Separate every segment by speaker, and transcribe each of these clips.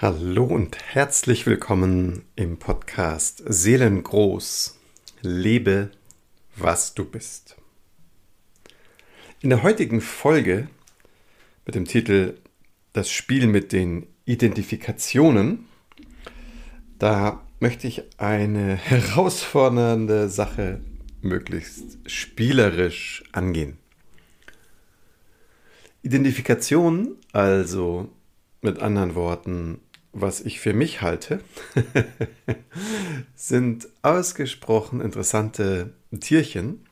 Speaker 1: Hallo und herzlich willkommen im Podcast Seelengroß. Lebe, was du bist. In der heutigen Folge mit dem Titel Das Spiel mit den Identifikationen, da möchte ich eine herausfordernde Sache möglichst spielerisch angehen. Identifikation, also mit anderen Worten was ich für mich halte, sind ausgesprochen interessante Tierchen.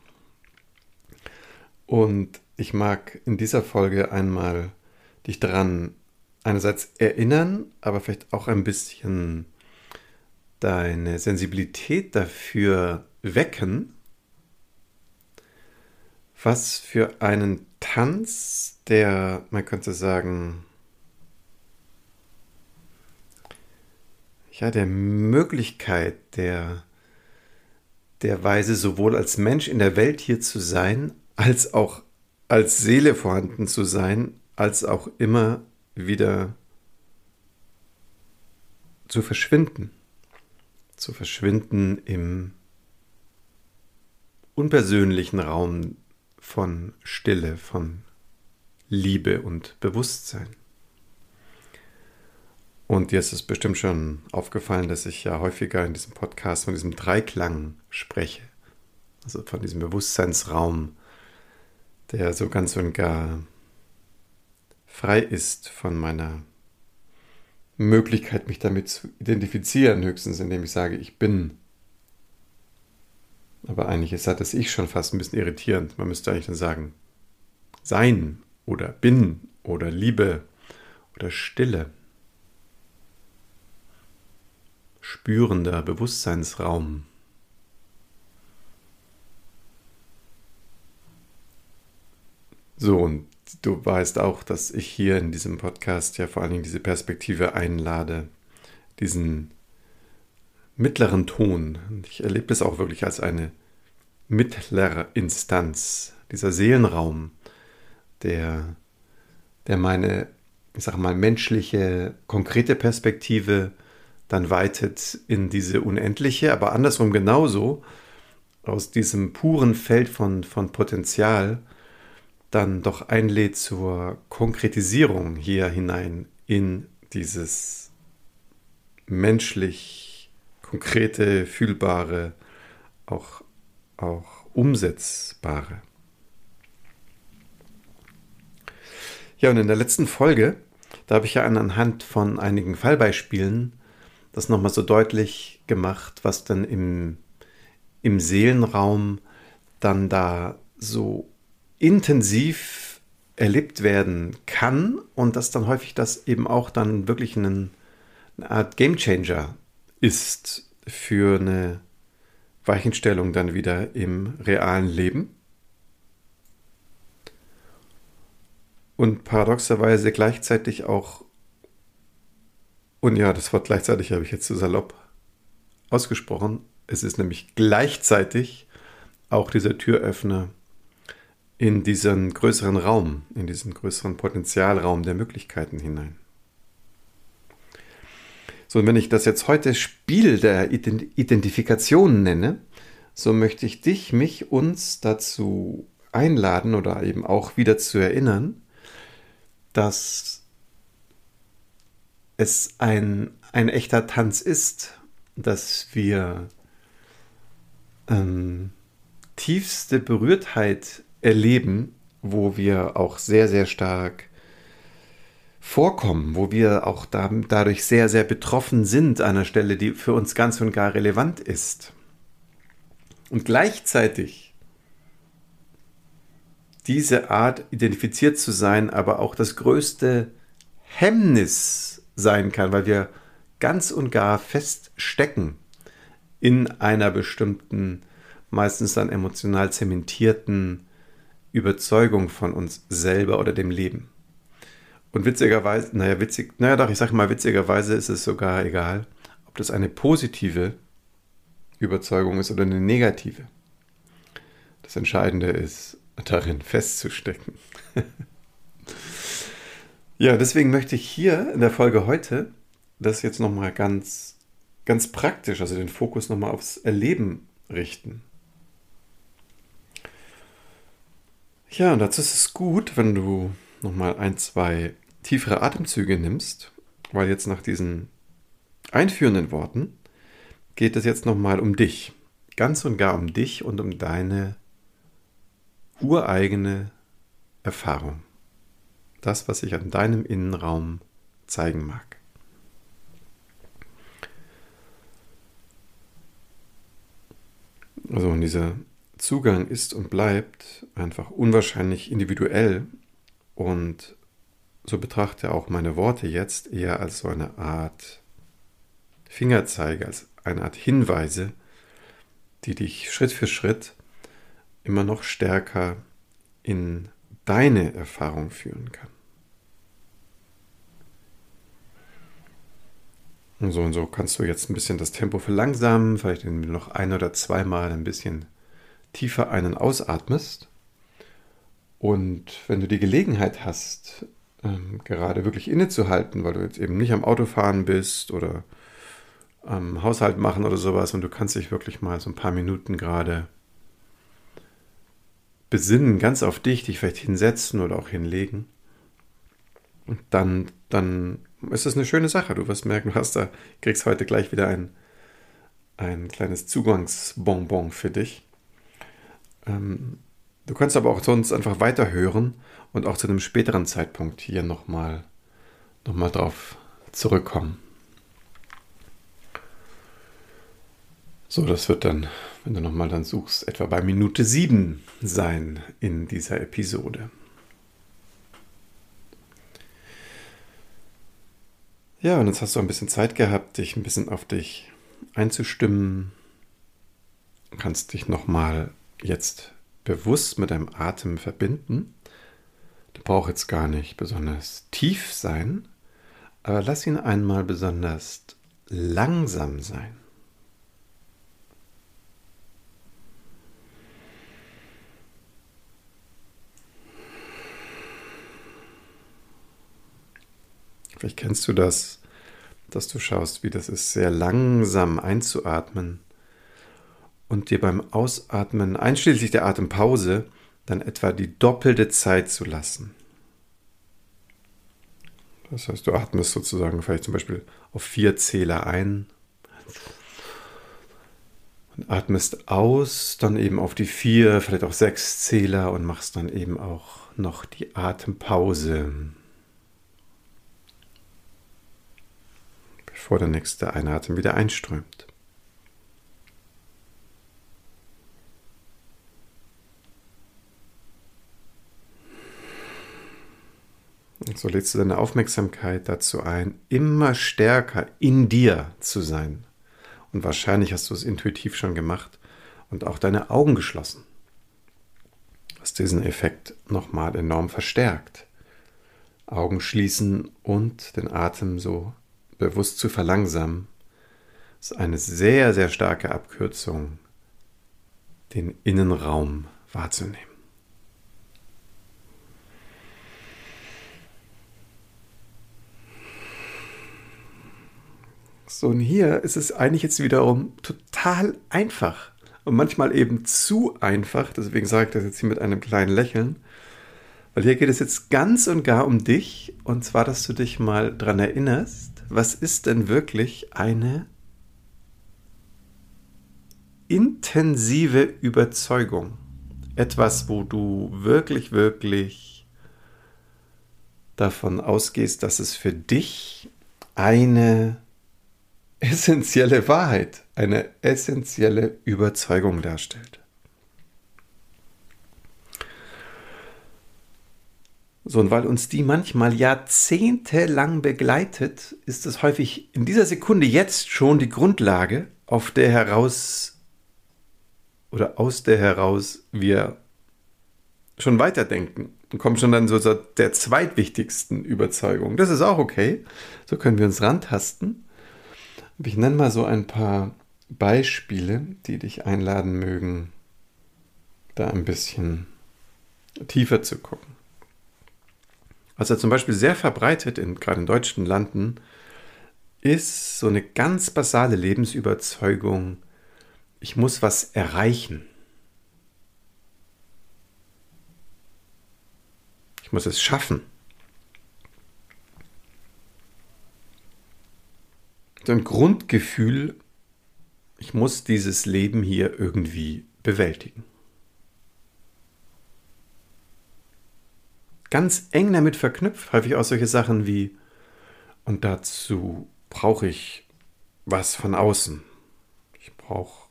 Speaker 1: Und ich mag in dieser Folge einmal dich daran einerseits erinnern, aber vielleicht auch ein bisschen deine Sensibilität dafür wecken, was für einen Tanz, der, man könnte sagen, ja, der Möglichkeit, der, der Weise, sowohl als Mensch in der Welt hier zu sein, als auch als Seele vorhanden zu sein, als auch immer wieder zu verschwinden. Zu verschwinden im unpersönlichen Raum von Stille, von Liebe und Bewusstsein. Und dir ist es bestimmt schon aufgefallen, dass ich ja häufiger in diesem Podcast von diesem Dreiklang spreche. Also von diesem Bewusstseinsraum, der so ganz und gar frei ist von meiner Möglichkeit, mich damit zu identifizieren, höchstens indem ich sage, ich bin. Aber eigentlich ist das Ich schon fast ein bisschen irritierend. Man müsste eigentlich dann sagen, sein oder bin oder Liebe oder Stille. Spürender Bewusstseinsraum. So, und du weißt auch, dass ich hier in diesem Podcast ja vor allen Dingen diese Perspektive einlade, diesen mittleren Ton. Und ich erlebe es auch wirklich als eine mittlere Instanz, dieser Seelenraum, der, der meine, ich sage mal, menschliche, konkrete Perspektive dann weitet in diese unendliche, aber andersrum genauso aus diesem puren Feld von, von Potenzial dann doch einlädt zur Konkretisierung hier hinein in dieses menschlich konkrete, fühlbare, auch, auch umsetzbare. Ja, und in der letzten Folge, da habe ich ja anhand von einigen Fallbeispielen das nochmal so deutlich gemacht, was dann im, im Seelenraum dann da so intensiv erlebt werden kann und dass dann häufig das eben auch dann wirklich einen, eine Art Gamechanger ist für eine Weichenstellung dann wieder im realen Leben. Und paradoxerweise gleichzeitig auch und ja, das Wort gleichzeitig habe ich jetzt zu salopp ausgesprochen. Es ist nämlich gleichzeitig auch dieser Türöffner in diesen größeren Raum, in diesen größeren Potenzialraum der Möglichkeiten hinein. So, und wenn ich das jetzt heute Spiel der Identifikation nenne, so möchte ich dich, mich, uns dazu einladen oder eben auch wieder zu erinnern, dass es ein, ein echter Tanz ist, dass wir ähm, tiefste Berührtheit erleben, wo wir auch sehr, sehr stark vorkommen, wo wir auch da, dadurch sehr, sehr betroffen sind an einer Stelle, die für uns ganz und gar relevant ist. Und gleichzeitig diese Art identifiziert zu sein, aber auch das größte Hemmnis sein kann, weil wir ganz und gar feststecken in einer bestimmten, meistens dann emotional zementierten Überzeugung von uns selber oder dem Leben. Und witzigerweise, naja, witzig, naja doch, ich sage mal, witzigerweise ist es sogar egal, ob das eine positive Überzeugung ist oder eine negative. Das Entscheidende ist, darin festzustecken. Ja, deswegen möchte ich hier in der Folge heute das jetzt nochmal ganz, ganz praktisch, also den Fokus nochmal aufs Erleben richten. Ja, und dazu ist es gut, wenn du nochmal ein, zwei tiefere Atemzüge nimmst, weil jetzt nach diesen einführenden Worten geht es jetzt nochmal um dich. Ganz und gar um dich und um deine ureigene Erfahrung. Das, was sich an deinem Innenraum zeigen mag. Also und dieser Zugang ist und bleibt einfach unwahrscheinlich individuell und so betrachte auch meine Worte jetzt eher als so eine Art Fingerzeige, als eine Art Hinweise, die dich Schritt für Schritt immer noch stärker in deine Erfahrung führen kann. Und so und so kannst du jetzt ein bisschen das Tempo verlangsamen, vielleicht noch ein oder zweimal ein bisschen tiefer einen ausatmest. Und wenn du die Gelegenheit hast, ähm, gerade wirklich innezuhalten, weil du jetzt eben nicht am Autofahren bist oder am Haushalt machen oder sowas und du kannst dich wirklich mal so ein paar Minuten gerade besinnen, ganz auf dich, dich vielleicht hinsetzen oder auch hinlegen. Und dann, ist das eine schöne Sache. Du wirst merken, du hast da, kriegst heute gleich wieder ein, ein kleines Zugangsbonbon für dich. Ähm, du kannst aber auch sonst einfach weiterhören und auch zu einem späteren Zeitpunkt hier nochmal noch mal drauf zurückkommen. So, das wird dann, wenn du nochmal dann suchst, etwa bei Minute 7 sein in dieser Episode. Ja, und jetzt hast du ein bisschen Zeit gehabt, dich ein bisschen auf dich einzustimmen. Du kannst dich nochmal jetzt bewusst mit deinem Atem verbinden. Du brauchst jetzt gar nicht besonders tief sein, aber lass ihn einmal besonders langsam sein. Vielleicht kennst du das, dass du schaust, wie das ist, sehr langsam einzuatmen und dir beim Ausatmen, einschließlich der Atempause, dann etwa die doppelte Zeit zu lassen. Das heißt, du atmest sozusagen vielleicht zum Beispiel auf vier Zähler ein und atmest aus, dann eben auf die vier, vielleicht auch sechs Zähler und machst dann eben auch noch die Atempause. Bevor der nächste Einatmen wieder einströmt. Und so lädst du deine Aufmerksamkeit dazu ein, immer stärker in dir zu sein. Und wahrscheinlich hast du es intuitiv schon gemacht und auch deine Augen geschlossen. Was diesen Effekt nochmal enorm verstärkt. Augen schließen und den Atem so bewusst zu verlangsamen, ist eine sehr, sehr starke Abkürzung, den Innenraum wahrzunehmen. So, und hier ist es eigentlich jetzt wiederum total einfach und manchmal eben zu einfach, deswegen sage ich das jetzt hier mit einem kleinen Lächeln, weil hier geht es jetzt ganz und gar um dich und zwar, dass du dich mal daran erinnerst, was ist denn wirklich eine intensive Überzeugung? Etwas, wo du wirklich, wirklich davon ausgehst, dass es für dich eine essentielle Wahrheit, eine essentielle Überzeugung darstellt. So, und weil uns die manchmal jahrzehntelang begleitet, ist es häufig in dieser Sekunde jetzt schon die Grundlage, auf der heraus oder aus der heraus wir schon weiterdenken und kommen schon dann so der zweitwichtigsten Überzeugung. Das ist auch okay. So können wir uns rantasten. Ich nenne mal so ein paar Beispiele, die dich einladen mögen, da ein bisschen tiefer zu gucken. Was ja zum Beispiel sehr verbreitet, in, gerade in deutschen Landen, ist so eine ganz basale Lebensüberzeugung, ich muss was erreichen. Ich muss es schaffen. So ein Grundgefühl, ich muss dieses Leben hier irgendwie bewältigen. Ganz eng damit verknüpft, häufig auch solche Sachen wie, und dazu brauche ich was von außen. Ich brauche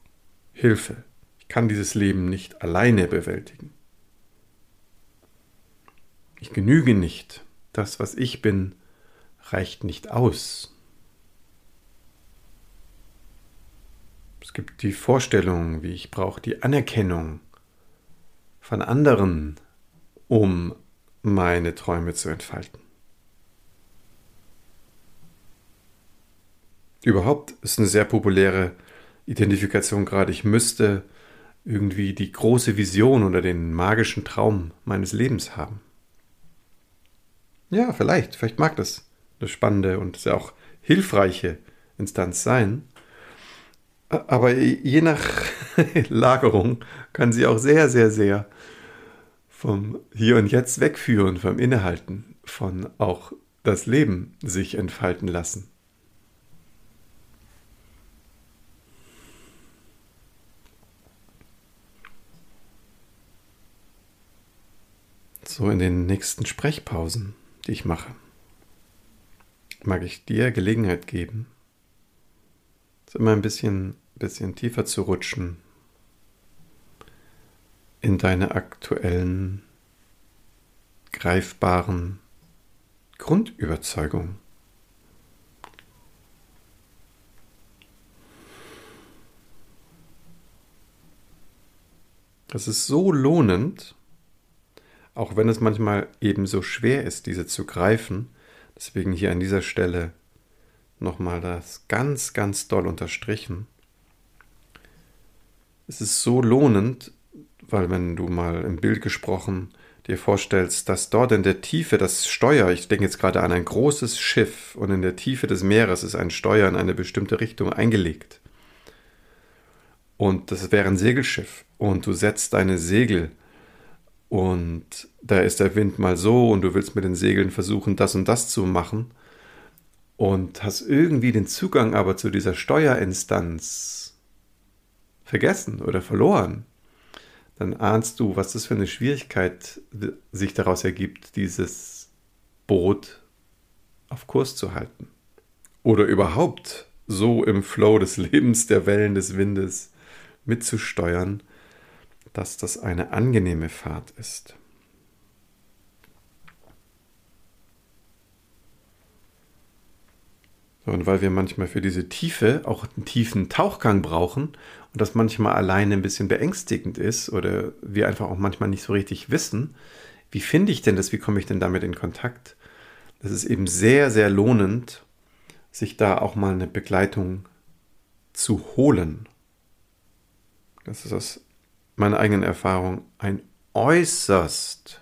Speaker 1: Hilfe. Ich kann dieses Leben nicht alleine bewältigen. Ich genüge nicht. Das, was ich bin, reicht nicht aus. Es gibt die Vorstellung, wie ich brauche die Anerkennung von anderen, um meine Träume zu entfalten. Überhaupt ist eine sehr populäre Identifikation gerade. Ich müsste irgendwie die große Vision oder den magischen Traum meines Lebens haben. Ja, vielleicht, vielleicht mag das eine spannende und sehr auch hilfreiche Instanz sein. Aber je nach Lagerung kann sie auch sehr, sehr, sehr vom Hier und Jetzt wegführen, vom Innehalten, von auch das Leben sich entfalten lassen. So in den nächsten Sprechpausen, die ich mache, mag ich dir Gelegenheit geben, immer ein bisschen, bisschen tiefer zu rutschen in deine aktuellen, greifbaren Grundüberzeugungen. Das ist so lohnend, auch wenn es manchmal eben so schwer ist, diese zu greifen. Deswegen hier an dieser Stelle nochmal das ganz, ganz doll unterstrichen. Es ist so lohnend, weil wenn du mal im Bild gesprochen dir vorstellst, dass dort in der Tiefe das Steuer, ich denke jetzt gerade an ein großes Schiff und in der Tiefe des Meeres ist ein Steuer in eine bestimmte Richtung eingelegt. Und das wäre ein Segelschiff und du setzt deine Segel und da ist der Wind mal so und du willst mit den Segeln versuchen, das und das zu machen und hast irgendwie den Zugang aber zu dieser Steuerinstanz vergessen oder verloren, dann ahnst du, was das für eine Schwierigkeit sich daraus ergibt, dieses Boot auf Kurs zu halten. Oder überhaupt so im Flow des Lebens, der Wellen des Windes mitzusteuern, dass das eine angenehme Fahrt ist. Und weil wir manchmal für diese Tiefe auch einen tiefen Tauchgang brauchen und das manchmal alleine ein bisschen beängstigend ist oder wir einfach auch manchmal nicht so richtig wissen, wie finde ich denn das, wie komme ich denn damit in Kontakt? Das ist eben sehr, sehr lohnend, sich da auch mal eine Begleitung zu holen. Das ist aus meiner eigenen Erfahrung ein äußerst,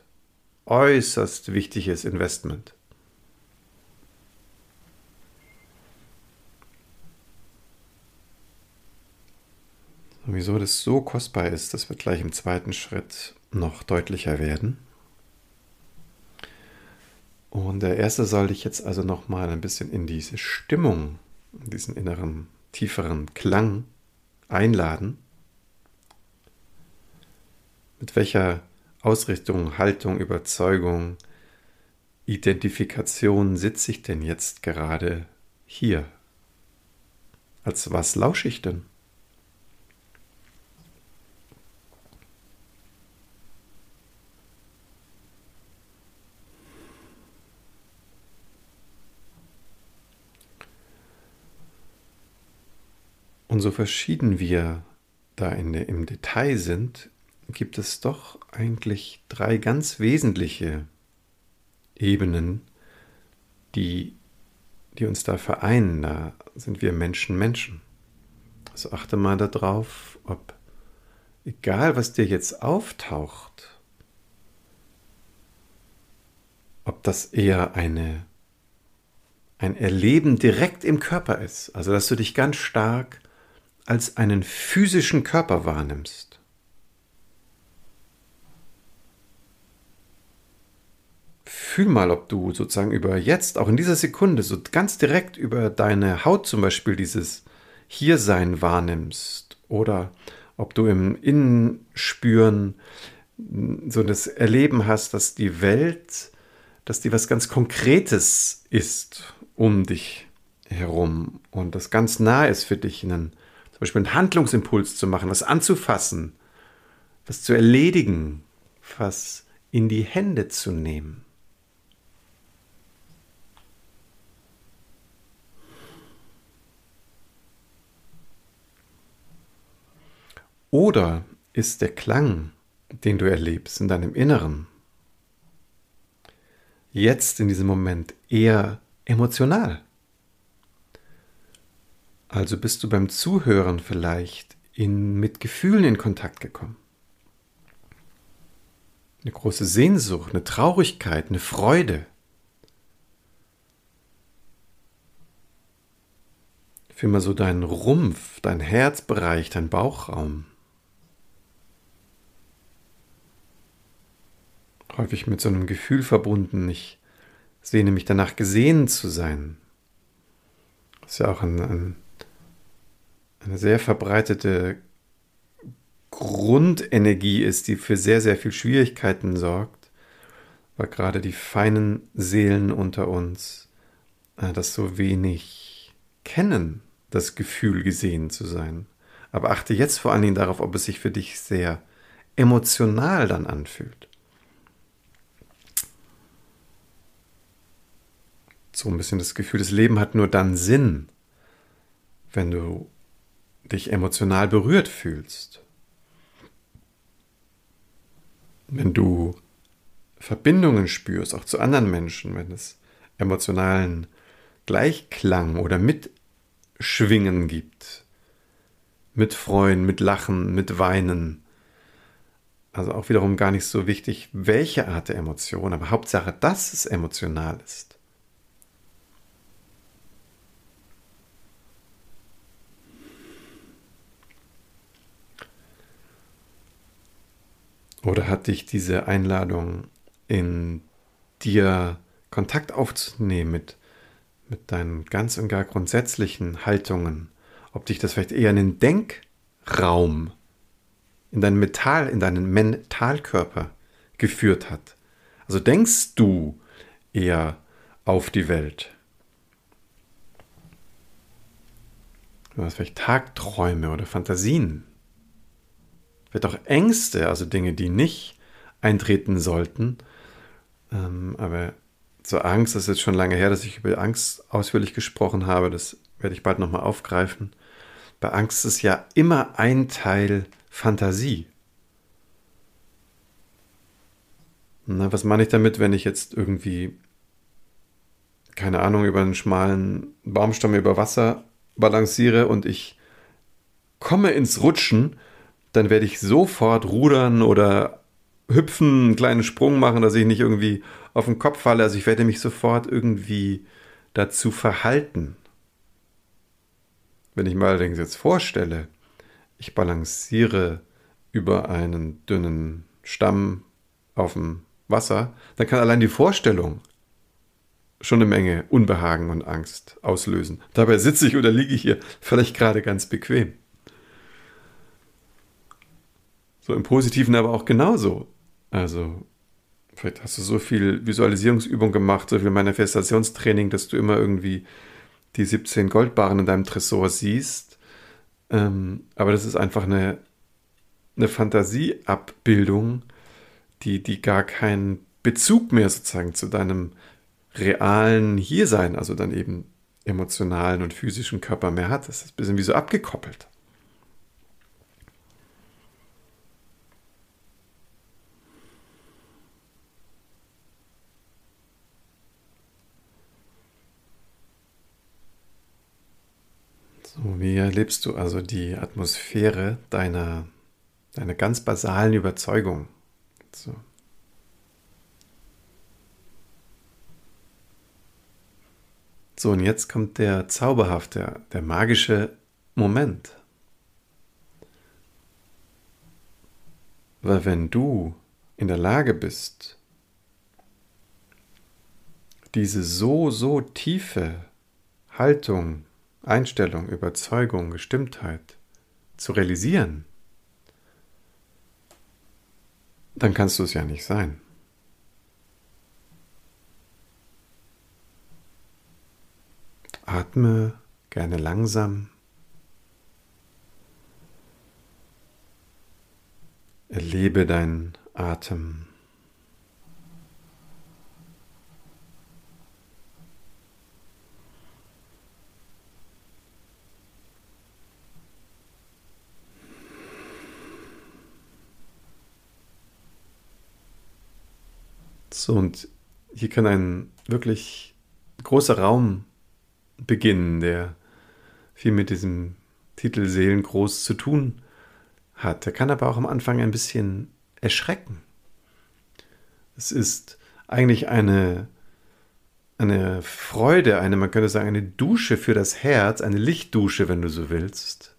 Speaker 1: äußerst wichtiges Investment. Und wieso das so kostbar ist, das wird gleich im zweiten Schritt noch deutlicher werden. Und der erste soll dich jetzt also nochmal ein bisschen in diese Stimmung, in diesen inneren, tieferen Klang einladen. Mit welcher Ausrichtung, Haltung, Überzeugung, Identifikation sitze ich denn jetzt gerade hier? Als was lausche ich denn? Und so verschieden wir da in, im Detail sind, gibt es doch eigentlich drei ganz wesentliche Ebenen, die, die uns da vereinen. Da sind wir Menschen Menschen. Also achte mal darauf, ob egal was dir jetzt auftaucht, ob das eher eine, ein Erleben direkt im Körper ist. Also dass du dich ganz stark als einen physischen Körper wahrnimmst. Fühl mal, ob du sozusagen über jetzt, auch in dieser Sekunde, so ganz direkt über deine Haut zum Beispiel dieses Hiersein wahrnimmst oder ob du im Innenspüren so das Erleben hast, dass die Welt, dass die was ganz Konkretes ist um dich herum und das ganz nah ist für dich, zum Beispiel einen Handlungsimpuls zu machen, was anzufassen, was zu erledigen, was in die Hände zu nehmen. Oder ist der Klang, den du erlebst in deinem Inneren, jetzt in diesem Moment eher emotional? Also bist du beim Zuhören vielleicht in, mit Gefühlen in Kontakt gekommen. Eine große Sehnsucht, eine Traurigkeit, eine Freude. Fühl mal so deinen Rumpf, dein Herzbereich, dein Bauchraum. häufig mit so einem Gefühl verbunden. Ich sehne mich danach, gesehen zu sein. Das ist ja auch ein, ein, eine sehr verbreitete Grundenergie ist, die für sehr, sehr viel Schwierigkeiten sorgt, weil gerade die feinen Seelen unter uns äh, das so wenig kennen, das Gefühl gesehen zu sein. Aber achte jetzt vor allen Dingen darauf, ob es sich für dich sehr emotional dann anfühlt. so ein bisschen das Gefühl, das Leben hat nur dann Sinn, wenn du dich emotional berührt fühlst. Wenn du Verbindungen spürst, auch zu anderen Menschen, wenn es emotionalen Gleichklang oder Mitschwingen gibt. Mit Freuen, mit Lachen, mit Weinen. Also auch wiederum gar nicht so wichtig, welche Art der Emotion, aber Hauptsache, dass es emotional ist. Oder hat dich diese Einladung in dir Kontakt aufzunehmen mit, mit deinen ganz und gar grundsätzlichen Haltungen, ob dich das vielleicht eher in den Denkraum, in deinen Metall, in deinen Mentalkörper geführt hat. Also denkst du eher auf die Welt. Du hast vielleicht Tagträume oder Fantasien vielleicht auch Ängste, also Dinge, die nicht eintreten sollten. Ähm, aber zur Angst, das ist jetzt schon lange her, dass ich über Angst ausführlich gesprochen habe, das werde ich bald nochmal aufgreifen. Bei Angst ist ja immer ein Teil Fantasie. Na, was meine ich damit, wenn ich jetzt irgendwie, keine Ahnung, über einen schmalen Baumstamm über Wasser balanciere und ich komme ins Rutschen dann werde ich sofort rudern oder hüpfen, einen kleinen Sprung machen, dass ich nicht irgendwie auf den Kopf falle. Also ich werde mich sofort irgendwie dazu verhalten. Wenn ich mir allerdings jetzt vorstelle, ich balanciere über einen dünnen Stamm auf dem Wasser, dann kann allein die Vorstellung schon eine Menge Unbehagen und Angst auslösen. Dabei sitze ich oder liege ich hier vielleicht gerade ganz bequem. So im Positiven aber auch genauso. Also, vielleicht hast du so viel Visualisierungsübung gemacht, so viel Manifestationstraining, dass du immer irgendwie die 17 Goldbarren in deinem Tresor siehst. Ähm, aber das ist einfach eine, eine Fantasieabbildung, die, die gar keinen Bezug mehr sozusagen zu deinem realen Hiersein, also dann eben emotionalen und physischen Körper mehr hat. Das ist ein bisschen wie so abgekoppelt. Wie erlebst du also die Atmosphäre deiner, deiner ganz basalen Überzeugung? So. So, und jetzt kommt der zauberhafte, der magische Moment. Weil wenn du in der Lage bist, diese so, so tiefe Haltung, Einstellung, Überzeugung, Gestimmtheit zu realisieren, dann kannst du es ja nicht sein. Atme gerne langsam. Erlebe deinen Atem. Und hier kann ein wirklich großer Raum beginnen, der viel mit diesem Titel Seelengroß zu tun hat. Der kann aber auch am Anfang ein bisschen erschrecken. Es ist eigentlich eine, eine Freude, eine, man könnte sagen, eine Dusche für das Herz, eine Lichtdusche, wenn du so willst,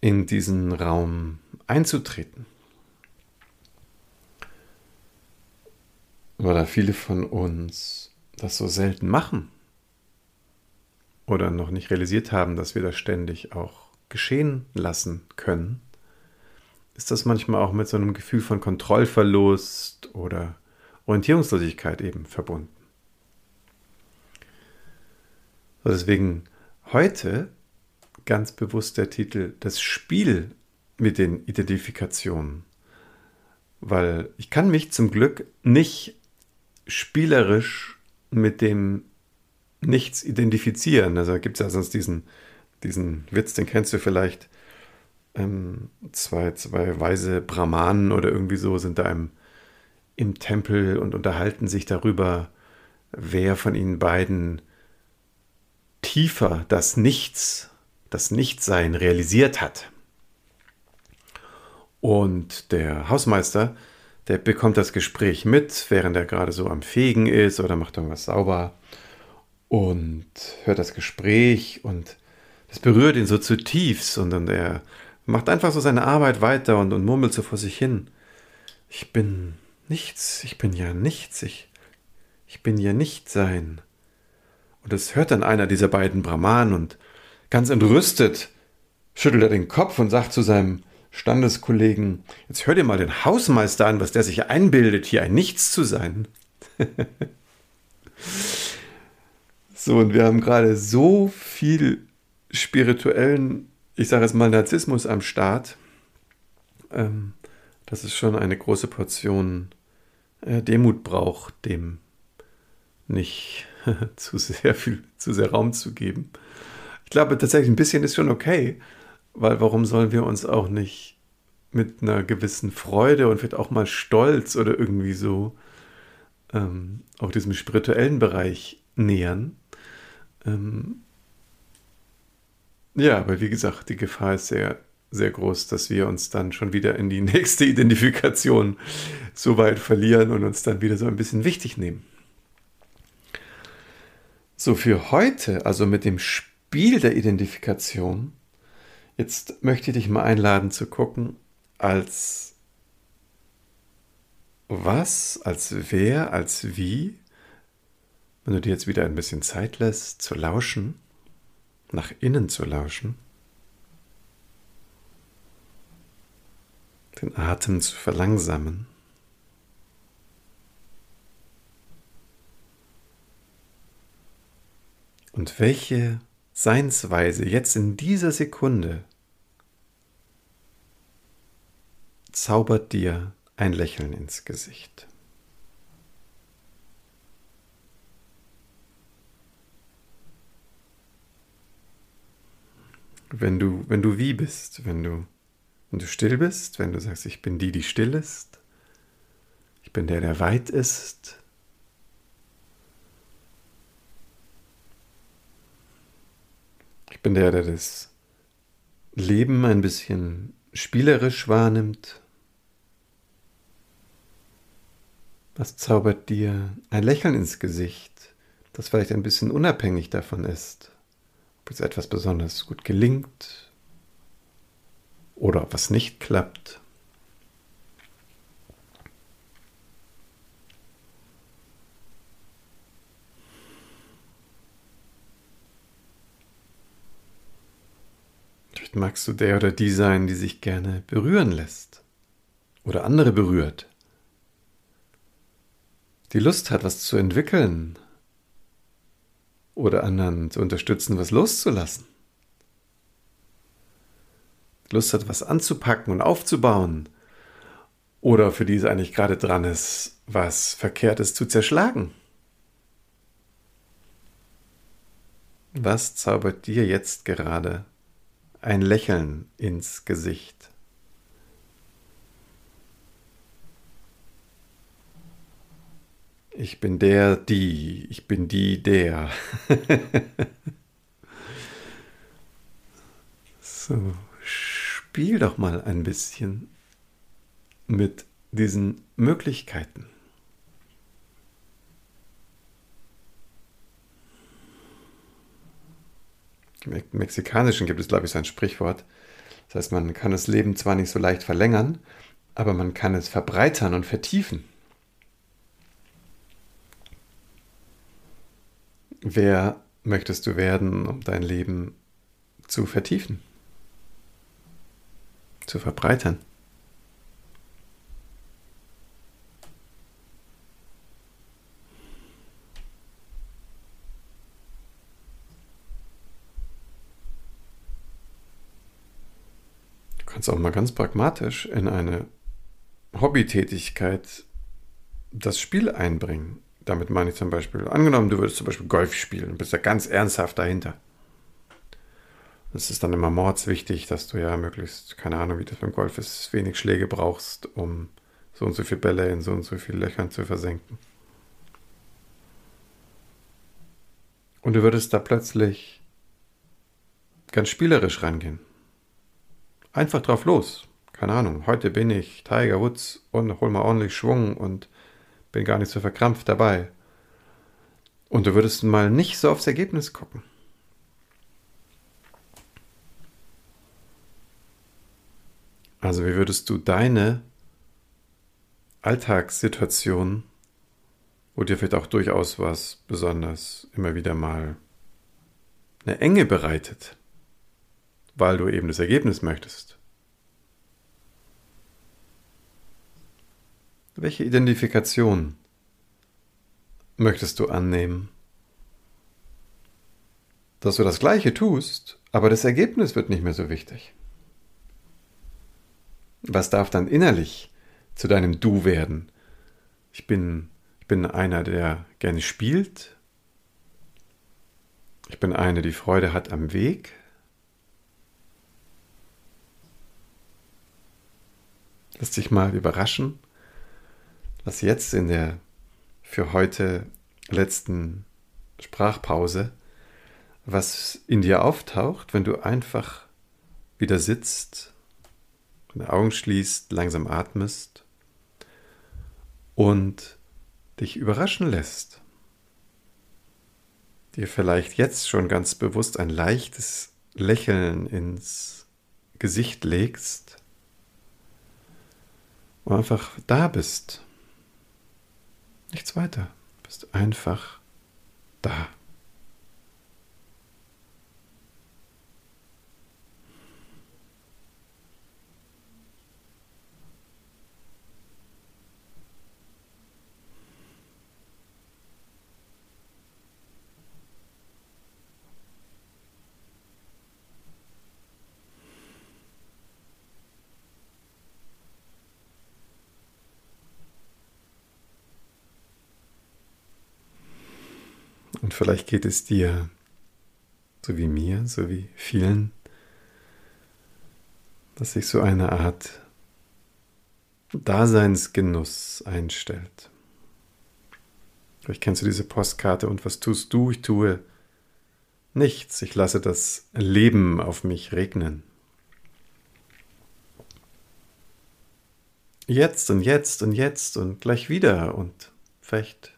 Speaker 1: in diesen Raum einzutreten. Weil da viele von uns das so selten machen oder noch nicht realisiert haben, dass wir das ständig auch geschehen lassen können, ist das manchmal auch mit so einem Gefühl von Kontrollverlust oder Orientierungslosigkeit eben verbunden. deswegen heute ganz bewusst der Titel Das Spiel mit den Identifikationen. Weil ich kann mich zum Glück nicht spielerisch mit dem Nichts identifizieren. Also gibt es ja sonst diesen, diesen Witz, den kennst du vielleicht. Ähm, zwei, zwei weise Brahmanen oder irgendwie so sind da im, im Tempel und unterhalten sich darüber, wer von ihnen beiden tiefer das Nichts, das Nichtsein realisiert hat. Und der Hausmeister der bekommt das Gespräch mit, während er gerade so am Fegen ist oder macht irgendwas sauber und hört das Gespräch und das berührt ihn so zutiefst und, und er macht einfach so seine Arbeit weiter und, und murmelt so vor sich hin. Ich bin nichts, ich bin ja nichts, ich, ich bin ja nicht sein. Und das hört dann einer dieser beiden Brahmanen und ganz entrüstet schüttelt er den Kopf und sagt zu seinem Standeskollegen, jetzt hör dir mal den Hausmeister an, was der sich einbildet, hier ein Nichts zu sein. so, und wir haben gerade so viel spirituellen, ich sage jetzt mal Narzissmus am Start, ähm, dass es schon eine große Portion äh, Demut braucht, dem nicht zu sehr viel, zu sehr Raum zu geben. Ich glaube tatsächlich, ein bisschen ist schon okay, weil warum sollen wir uns auch nicht mit einer gewissen Freude und vielleicht auch mal Stolz oder irgendwie so ähm, auch diesem spirituellen Bereich nähern? Ähm, ja, aber wie gesagt, die Gefahr ist sehr, sehr groß, dass wir uns dann schon wieder in die nächste Identifikation so weit verlieren und uns dann wieder so ein bisschen wichtig nehmen. So, für heute, also mit dem Spiel der Identifikation, Jetzt möchte ich dich mal einladen zu gucken, als was, als wer, als wie, wenn du dir jetzt wieder ein bisschen Zeit lässt, zu lauschen, nach innen zu lauschen, den Atem zu verlangsamen. Und welche Seinsweise jetzt in dieser Sekunde zaubert dir ein Lächeln ins Gesicht. Wenn du, wenn du wie bist, wenn du, wenn du still bist, wenn du sagst, ich bin die, die still ist, ich bin der, der weit ist, ich bin der, der das Leben ein bisschen spielerisch wahrnimmt, Was zaubert dir ein Lächeln ins Gesicht, das vielleicht ein bisschen unabhängig davon ist, ob jetzt etwas besonders gut gelingt oder ob was nicht klappt. Vielleicht magst du der oder die sein, die sich gerne berühren lässt oder andere berührt, die Lust hat, was zu entwickeln oder anderen zu unterstützen, was loszulassen. Lust hat, was anzupacken und aufzubauen. Oder für die es eigentlich gerade dran ist, was Verkehrtes zu zerschlagen. Was zaubert dir jetzt gerade ein Lächeln ins Gesicht. Ich bin der, die, ich bin die, der. so, spiel doch mal ein bisschen mit diesen Möglichkeiten. Mexikanischen gibt es, glaube ich, so ein Sprichwort. Das heißt, man kann das Leben zwar nicht so leicht verlängern, aber man kann es verbreitern und vertiefen. Wer möchtest du werden, um dein Leben zu vertiefen, zu verbreitern? Kannst auch mal ganz pragmatisch in eine Hobbytätigkeit das Spiel einbringen. Damit meine ich zum Beispiel, angenommen, du würdest zum Beispiel Golf spielen und bist da ganz ernsthaft dahinter. Es ist dann immer mordswichtig, dass du ja möglichst, keine Ahnung, wie das beim Golf ist, wenig Schläge brauchst, um so und so viele Bälle in so und so viele Löchern zu versenken. Und du würdest da plötzlich ganz spielerisch rangehen. Einfach drauf los. Keine Ahnung, heute bin ich Tiger Woods und hol mal ordentlich Schwung und bin gar nicht so verkrampft dabei. Und du würdest mal nicht so aufs Ergebnis gucken. Also wie würdest du deine Alltagssituation, wo dir vielleicht auch durchaus was besonders immer wieder mal eine Enge bereitet, weil du eben das Ergebnis möchtest. Welche Identifikation möchtest du annehmen? Dass du das Gleiche tust, aber das Ergebnis wird nicht mehr so wichtig. Was darf dann innerlich zu deinem Du werden? Ich bin, ich bin einer, der gerne spielt. Ich bin einer, die Freude hat am Weg. Lass dich mal überraschen, was jetzt in der für heute letzten Sprachpause, was in dir auftaucht, wenn du einfach wieder sitzt, deine Augen schließt, langsam atmest und dich überraschen lässt. Dir vielleicht jetzt schon ganz bewusst ein leichtes Lächeln ins Gesicht legst einfach da bist. Nichts weiter. Du bist einfach da. Und vielleicht geht es dir so wie mir, so wie vielen, dass sich so eine Art Daseinsgenuss einstellt. Vielleicht kennst du diese Postkarte und was tust du? Ich tue nichts. Ich lasse das Leben auf mich regnen. Jetzt und jetzt und jetzt und gleich wieder und vielleicht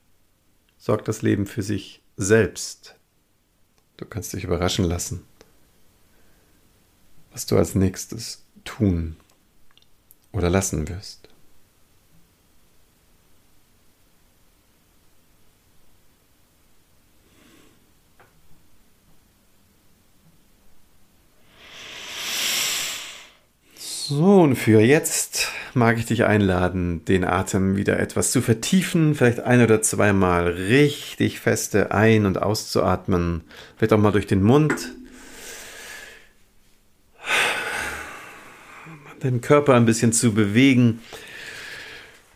Speaker 1: sorgt das Leben für sich selbst. Du kannst dich überraschen lassen, was du als nächstes tun oder lassen wirst. So, und für jetzt mag ich dich einladen, den Atem wieder etwas zu vertiefen, vielleicht ein oder zweimal richtig feste ein- und auszuatmen, vielleicht auch mal durch den Mund. Den Körper ein bisschen zu bewegen,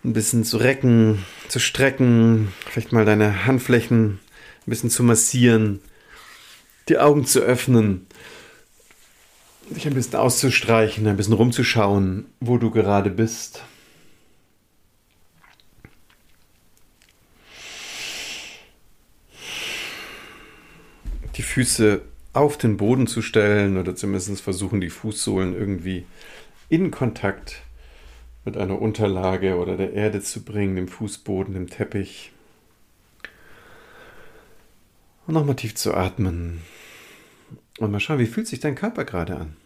Speaker 1: ein bisschen zu recken, zu strecken, vielleicht mal deine Handflächen ein bisschen zu massieren, die Augen zu öffnen dich ein bisschen auszustreichen, ein bisschen rumzuschauen, wo du gerade bist. Die Füße auf den Boden zu stellen oder zumindest versuchen, die Fußsohlen irgendwie in Kontakt mit einer Unterlage oder der Erde zu bringen, dem Fußboden, dem Teppich. Und nochmal tief zu atmen. Und mal schauen, wie fühlt sich dein Körper gerade an?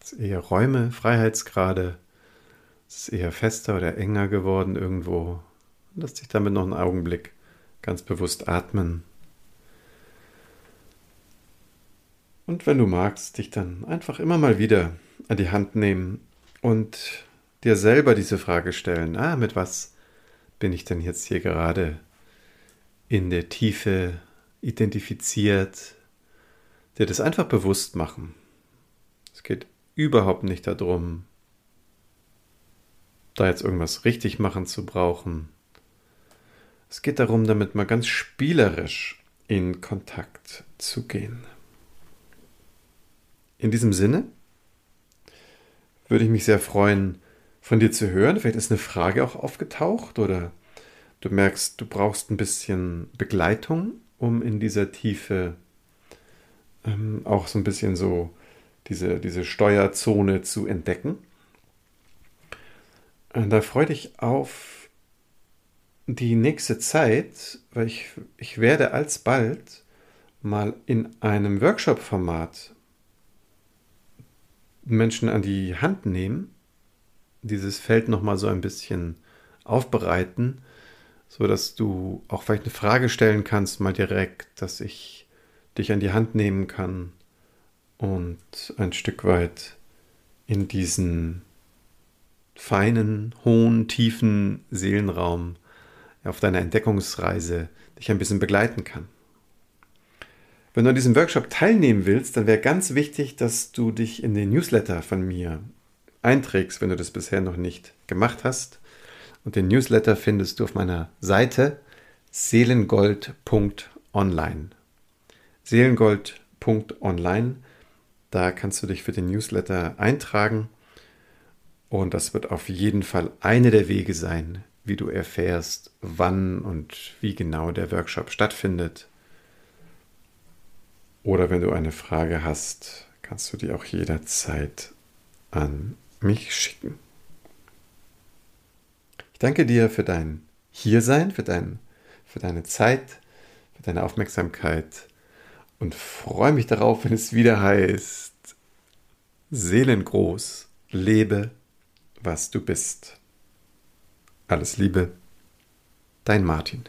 Speaker 1: Es eher Räume, Freiheitsgrade? Ist es eher fester oder enger geworden irgendwo? Lass dich damit noch einen Augenblick ganz bewusst atmen. Und wenn du magst, dich dann einfach immer mal wieder an die Hand nehmen und dir selber diese Frage stellen, ah, mit was bin ich denn jetzt hier gerade in der Tiefe identifiziert, dir das einfach bewusst machen. Es geht überhaupt nicht darum, da jetzt irgendwas richtig machen zu brauchen. Es geht darum, damit mal ganz spielerisch in Kontakt zu gehen. In diesem Sinne würde ich mich sehr freuen, von dir zu hören. Vielleicht ist eine Frage auch aufgetaucht oder du merkst, du brauchst ein bisschen Begleitung, um in dieser Tiefe ähm, auch so ein bisschen so diese, diese Steuerzone zu entdecken. Und da freue dich auf die nächste Zeit, weil ich, ich werde alsbald mal in einem Workshop-Format Menschen an die Hand nehmen dieses Feld nochmal so ein bisschen aufbereiten, so dass du auch vielleicht eine Frage stellen kannst, mal direkt, dass ich dich an die Hand nehmen kann und ein Stück weit in diesen feinen, hohen, tiefen Seelenraum auf deiner Entdeckungsreise dich ein bisschen begleiten kann. Wenn du an diesem Workshop teilnehmen willst, dann wäre ganz wichtig, dass du dich in den Newsletter von mir einträgst, wenn du das bisher noch nicht gemacht hast. Und den Newsletter findest du auf meiner Seite seelengold.online. Seelengold.online. Da kannst du dich für den Newsletter eintragen. Und das wird auf jeden Fall eine der Wege sein, wie du erfährst, wann und wie genau der Workshop stattfindet. Oder wenn du eine Frage hast, kannst du die auch jederzeit an mich schicken. Ich danke dir für dein Hiersein, für, dein, für deine Zeit, für deine Aufmerksamkeit und freue mich darauf, wenn es wieder heißt, Seelengroß, lebe, was du bist. Alles Liebe, dein Martin.